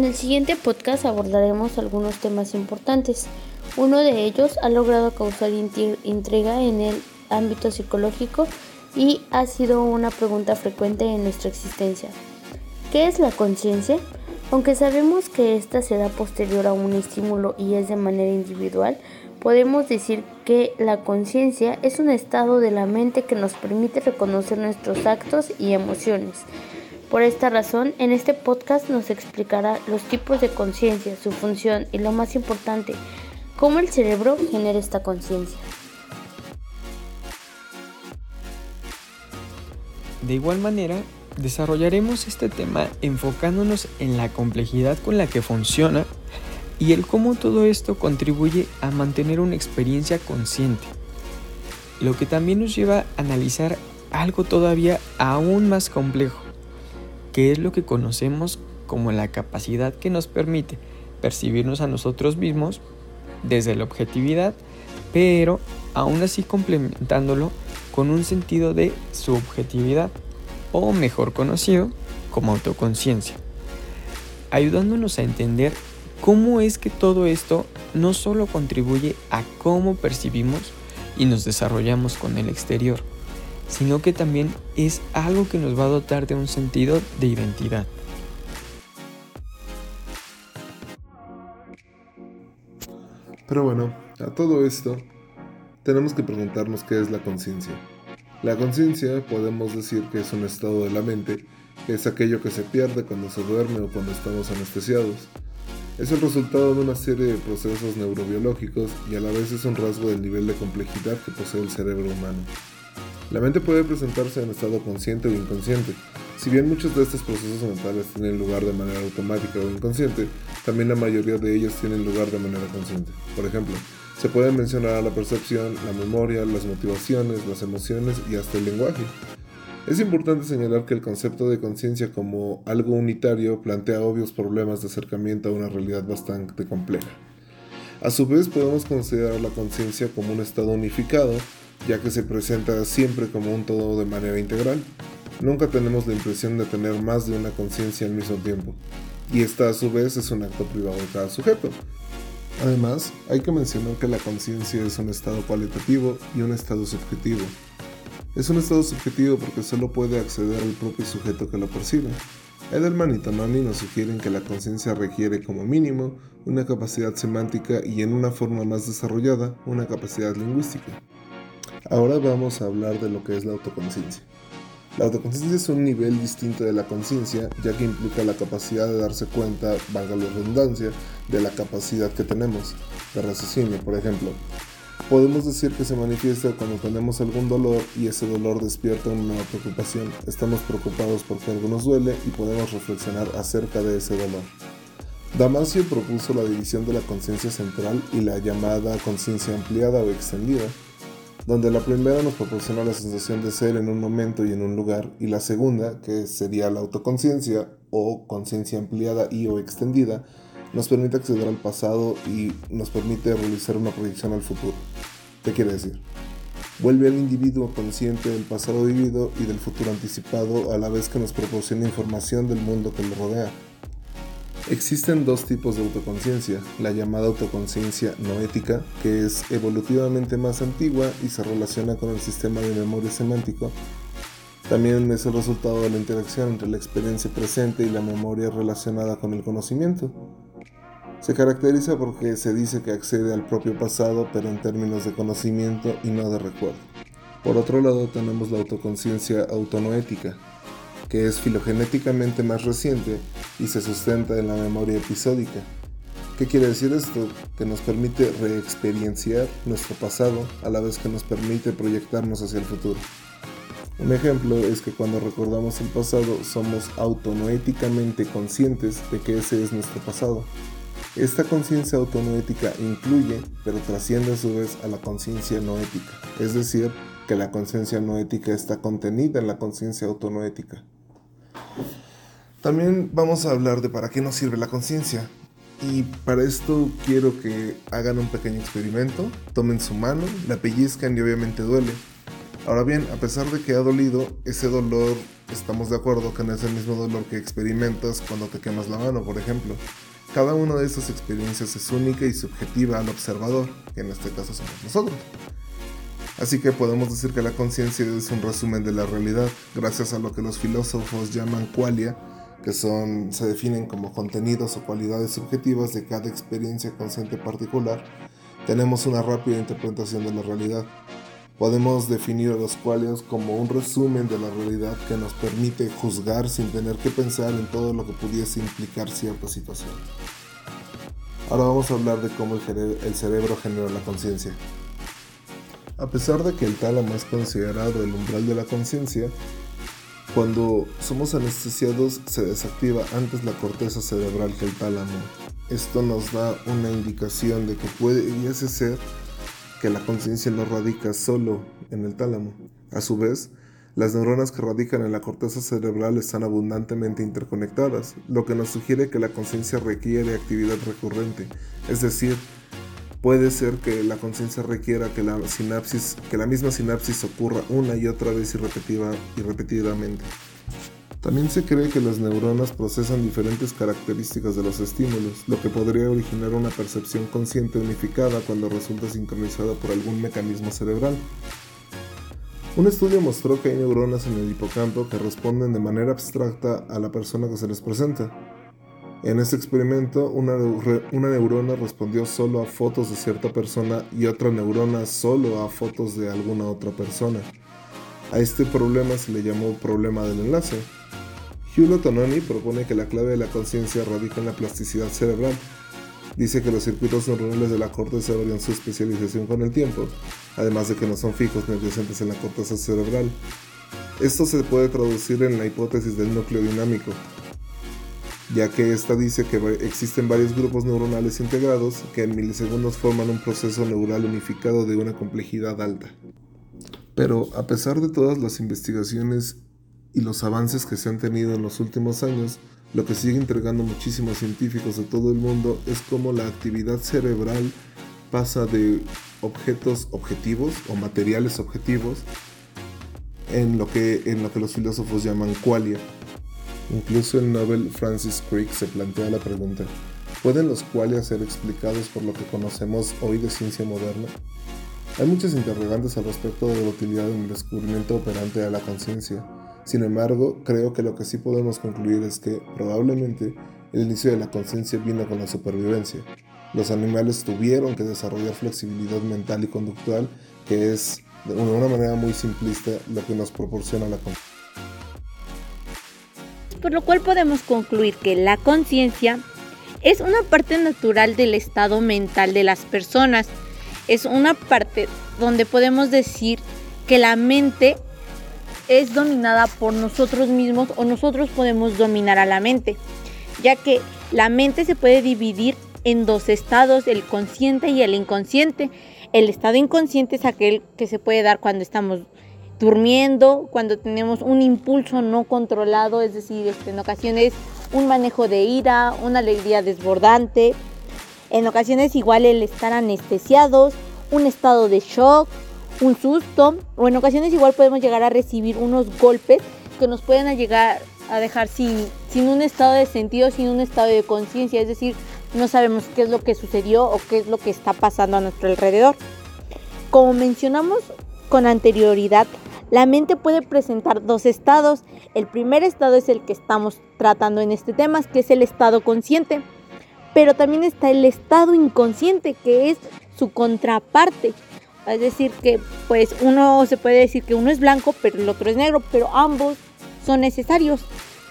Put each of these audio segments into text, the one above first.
En el siguiente podcast abordaremos algunos temas importantes. Uno de ellos ha logrado causar intriga en el ámbito psicológico y ha sido una pregunta frecuente en nuestra existencia. ¿Qué es la conciencia? Aunque sabemos que ésta se da posterior a un estímulo y es de manera individual, podemos decir que la conciencia es un estado de la mente que nos permite reconocer nuestros actos y emociones. Por esta razón, en este podcast nos explicará los tipos de conciencia, su función y lo más importante, cómo el cerebro genera esta conciencia. De igual manera, desarrollaremos este tema enfocándonos en la complejidad con la que funciona y el cómo todo esto contribuye a mantener una experiencia consciente. Lo que también nos lleva a analizar algo todavía aún más complejo, que es lo que conocemos como la capacidad que nos permite percibirnos a nosotros mismos desde la objetividad, pero aún así complementándolo con un sentido de subjetividad o mejor conocido como autoconciencia, ayudándonos a entender cómo es que todo esto no solo contribuye a cómo percibimos y nos desarrollamos con el exterior, sino que también es algo que nos va a dotar de un sentido de identidad. Pero bueno, a todo esto, tenemos que preguntarnos qué es la conciencia. La conciencia podemos decir que es un estado de la mente, que es aquello que se pierde cuando se duerme o cuando estamos anestesiados. Es el resultado de una serie de procesos neurobiológicos y a la vez es un rasgo del nivel de complejidad que posee el cerebro humano. La mente puede presentarse en estado consciente o inconsciente. Si bien muchos de estos procesos mentales tienen lugar de manera automática o inconsciente, también la mayoría de ellos tienen lugar de manera consciente. Por ejemplo, se pueden mencionar la percepción, la memoria, las motivaciones, las emociones y hasta el lenguaje. Es importante señalar que el concepto de conciencia como algo unitario plantea obvios problemas de acercamiento a una realidad bastante compleja. A su vez podemos considerar la conciencia como un estado unificado, ya que se presenta siempre como un todo de manera integral. Nunca tenemos la impresión de tener más de una conciencia al mismo tiempo, y esta a su vez es un acto privado de cada sujeto, Además, hay que mencionar que la conciencia es un estado cualitativo y un estado subjetivo. Es un estado subjetivo porque solo puede acceder al propio sujeto que lo percibe. Edelman y Tononi nos sugieren que la conciencia requiere como mínimo una capacidad semántica y en una forma más desarrollada una capacidad lingüística. Ahora vamos a hablar de lo que es la autoconciencia. La autoconciencia es un nivel distinto de la conciencia, ya que implica la capacidad de darse cuenta, valga la redundancia, de la capacidad que tenemos de raciocinio, por ejemplo. Podemos decir que se manifiesta cuando tenemos algún dolor y ese dolor despierta una preocupación. Estamos preocupados porque algo nos duele y podemos reflexionar acerca de ese dolor. Damasio propuso la división de la conciencia central y la llamada conciencia ampliada o extendida donde la primera nos proporciona la sensación de ser en un momento y en un lugar, y la segunda, que sería la autoconciencia o conciencia ampliada y o extendida, nos permite acceder al pasado y nos permite realizar una proyección al futuro. ¿Qué quiere decir? Vuelve al individuo consciente del pasado vivido y del futuro anticipado a la vez que nos proporciona información del mundo que lo rodea. Existen dos tipos de autoconciencia, la llamada autoconciencia noética, que es evolutivamente más antigua y se relaciona con el sistema de memoria semántico. También es el resultado de la interacción entre la experiencia presente y la memoria relacionada con el conocimiento. Se caracteriza porque se dice que accede al propio pasado, pero en términos de conocimiento y no de recuerdo. Por otro lado, tenemos la autoconciencia autonoética, que es filogenéticamente más reciente y se sustenta en la memoria episódica. ¿Qué quiere decir esto? Que nos permite reexperienciar nuestro pasado a la vez que nos permite proyectarnos hacia el futuro. Un ejemplo es que cuando recordamos el pasado somos autonoéticamente conscientes de que ese es nuestro pasado. Esta conciencia autonoética incluye, pero trasciende a su vez a la conciencia noética, es decir, que la conciencia noética está contenida en la conciencia autonoética. También vamos a hablar de para qué nos sirve la conciencia. Y para esto quiero que hagan un pequeño experimento, tomen su mano, la pellizcan y obviamente duele. Ahora bien, a pesar de que ha dolido, ese dolor estamos de acuerdo que no es el mismo dolor que experimentas cuando te quemas la mano, por ejemplo. Cada una de estas experiencias es única y subjetiva al observador, que en este caso somos nosotros. Así que podemos decir que la conciencia es un resumen de la realidad, gracias a lo que los filósofos llaman qualia, que son, se definen como contenidos o cualidades subjetivas de cada experiencia consciente particular, tenemos una rápida interpretación de la realidad. Podemos definir a los qualias como un resumen de la realidad que nos permite juzgar sin tener que pensar en todo lo que pudiese implicar cierta situación. Ahora vamos a hablar de cómo el cerebro genera la conciencia. A pesar de que el tálamo es considerado el umbral de la conciencia, cuando somos anestesiados se desactiva antes la corteza cerebral que el tálamo. Esto nos da una indicación de que puede ser que la conciencia no radica solo en el tálamo. A su vez, las neuronas que radican en la corteza cerebral están abundantemente interconectadas, lo que nos sugiere que la conciencia requiere actividad recurrente, es decir, puede ser que la conciencia requiera que la sinapsis, que la misma sinapsis ocurra una y otra vez y, repetida, y repetidamente. También se cree que las neuronas procesan diferentes características de los estímulos, lo que podría originar una percepción consciente unificada cuando resulta sincronizada por algún mecanismo cerebral. Un estudio mostró que hay neuronas en el hipocampo que responden de manera abstracta a la persona que se les presenta. En este experimento, una, neurona respondió solo a fotos de cierta persona y otra neurona solo a fotos de alguna otra persona. A este problema se le llamó problema del enlace. Hugh Tononi propone que la clave de la conciencia radica en la plasticidad cerebral. Dice que los circuitos neuronales de la corteza varían su especialización con el tiempo, además de que no son fijos ni adyacentes en la corteza cerebral. Esto se puede traducir en la hipótesis del núcleo dinámico, ya que esta dice que existen varios grupos neuronales integrados que en milisegundos forman un proceso neural unificado de una complejidad alta. Pero a pesar de todas las investigaciones y los avances que se han tenido en los últimos años, lo que sigue entregando muchísimos científicos de todo el mundo es cómo la actividad cerebral pasa de objetos objetivos o materiales objetivos en lo que, en lo que los filósofos llaman qualia. Incluso el Nobel Francis Crick se plantea la pregunta, ¿pueden los qualia ser explicados por lo que conocemos hoy de ciencia moderna? Hay muchas interrogantes al respecto de la utilidad del descubrimiento operante de la conciencia, sin embargo, creo que lo que sí podemos concluir es que, probablemente, el inicio de la conciencia vino con la supervivencia. Los animales tuvieron que desarrollar flexibilidad mental y conductual, que es, de una manera muy simplista, lo que nos proporciona la conciencia. Por lo cual podemos concluir que la conciencia es una parte natural del estado mental de las personas. Es una parte donde podemos decir que la mente es dominada por nosotros mismos o nosotros podemos dominar a la mente, ya que la mente se puede dividir en dos estados, el consciente y el inconsciente. El estado inconsciente es aquel que se puede dar cuando estamos durmiendo, cuando tenemos un impulso no controlado, es decir, este, en ocasiones un manejo de ira, una alegría desbordante, en ocasiones igual el estar anestesiados, un estado de shock, un susto o en ocasiones igual podemos llegar a recibir unos golpes que nos pueden llegar a dejar sin, sin un estado de sentido, sin un estado de conciencia, es decir, no sabemos qué es lo que sucedió o qué es lo que está pasando a nuestro alrededor. Como mencionamos con anterioridad, la mente puede presentar dos estados. El primer estado es el que estamos tratando en este tema, que es el estado consciente. Pero también está el estado inconsciente, que es su contraparte, es decir, que pues uno se puede decir que uno es blanco, pero el otro es negro, pero ambos son necesarios,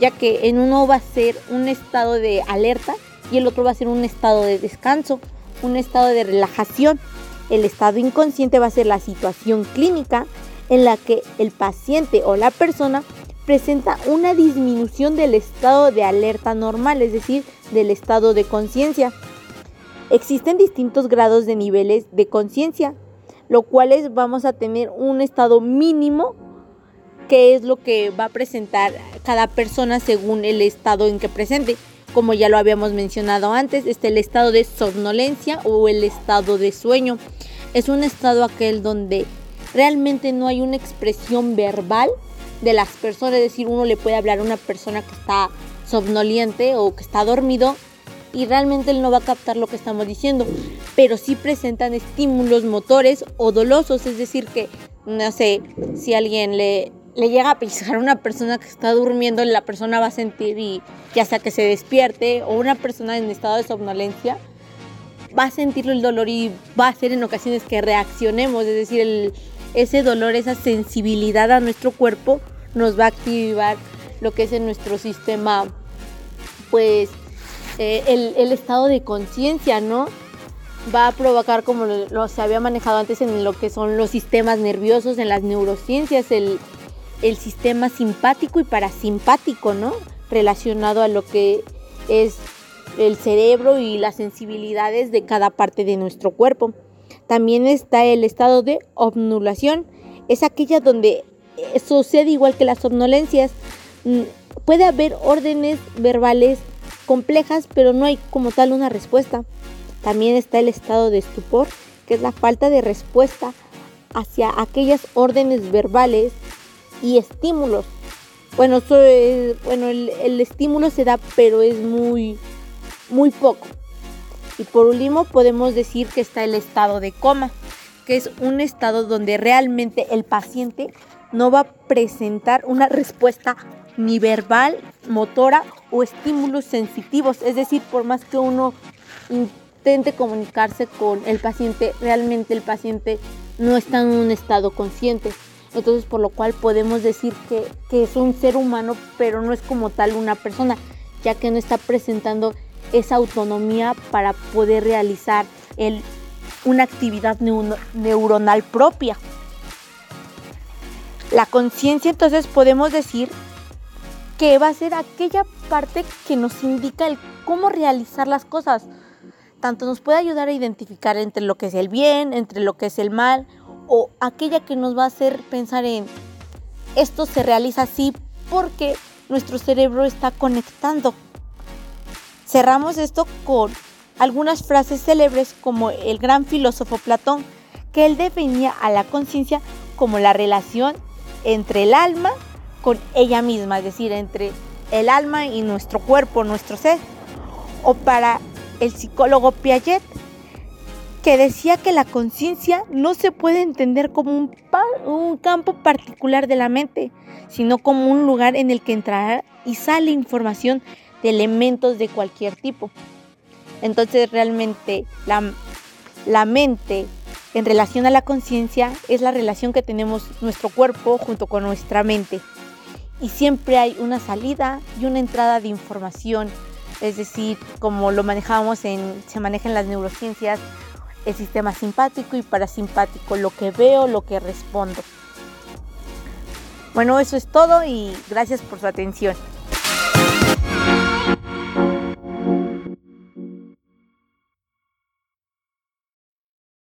ya que en uno va a ser un estado de alerta y el otro va a ser un estado de descanso, un estado de relajación. El estado inconsciente va a ser la situación clínica en la que el paciente o la persona presenta una disminución del estado de alerta normal, es decir, del estado de conciencia. Existen distintos grados de niveles de conciencia, lo cual es vamos a tener un estado mínimo que es lo que va a presentar cada persona según el estado en que presente. Como ya lo habíamos mencionado antes, está el estado de somnolencia o el estado de sueño. Es un estado aquel donde realmente no hay una expresión verbal de las personas, es decir, uno le puede hablar a una persona que está somnoliente o que está dormido y realmente él no va a captar lo que estamos diciendo, pero sí presentan estímulos motores o dolosos, es decir, que no sé, si alguien le, le llega a pisar a una persona que está durmiendo, la persona va a sentir y ya sea que se despierte o una persona en estado de somnolencia va a sentir el dolor y va a hacer en ocasiones que reaccionemos, es decir, el, ese dolor, esa sensibilidad a nuestro cuerpo nos va a activar lo que es en nuestro sistema, pues eh, el, estado de conciencia, ¿no? Va a provocar, como lo, se había manejado antes en lo que son los sistemas nerviosos, en las neurociencias, el, el sistema simpático y parasimpático, ¿no? Relacionado a lo que es el cerebro y las sensibilidades de cada parte de nuestro cuerpo. También está el estado de obnulación, es aquella donde sucede igual que las somnolencias. Mm, puede haber órdenes verbales complejas, pero no hay como tal una respuesta. También está el estado de estupor, que es la falta de respuesta hacia aquellas órdenes verbales y estímulos. Bueno, bueno el, el estímulo se da, pero es muy, muy poco. Y por último podemos decir que está el estado de coma, que es un estado donde realmente el paciente no va a presentar una respuesta ni verbal, motora o estímulos sensitivos. Es decir, por más que uno intente comunicarse con el paciente, realmente el paciente no está en un estado consciente. Entonces, por lo cual podemos decir que, que es un ser humano, pero no es como tal una persona, ya que no está presentando esa autonomía para poder realizar el, una actividad neuronal propia. La conciencia entonces podemos decir que va a ser aquella parte que nos indica el cómo realizar las cosas. Tanto nos puede ayudar a identificar entre lo que es el bien, entre lo que es el mal, o aquella que nos va a hacer pensar en esto se realiza así porque nuestro cerebro está conectando Cerramos esto con algunas frases célebres como el gran filósofo Platón, que él definía a la conciencia como la relación entre el alma con ella misma, es decir, entre el alma y nuestro cuerpo, nuestro ser. O para el psicólogo Piaget, que decía que la conciencia no se puede entender como un, un, campo particular de la mente, sino como un lugar en el que entra y sale información de elementos de cualquier tipo. Entonces realmente la, la mente en relación a la conciencia es la relación que tenemos nuestro cuerpo junto con nuestra mente. Y siempre hay una salida y una entrada de información. Es decir, como lo manejamos en, se maneja en las neurociencias, el sistema simpático y parasimpático, lo que veo, lo que respondo. Bueno, eso es todo y gracias por su atención.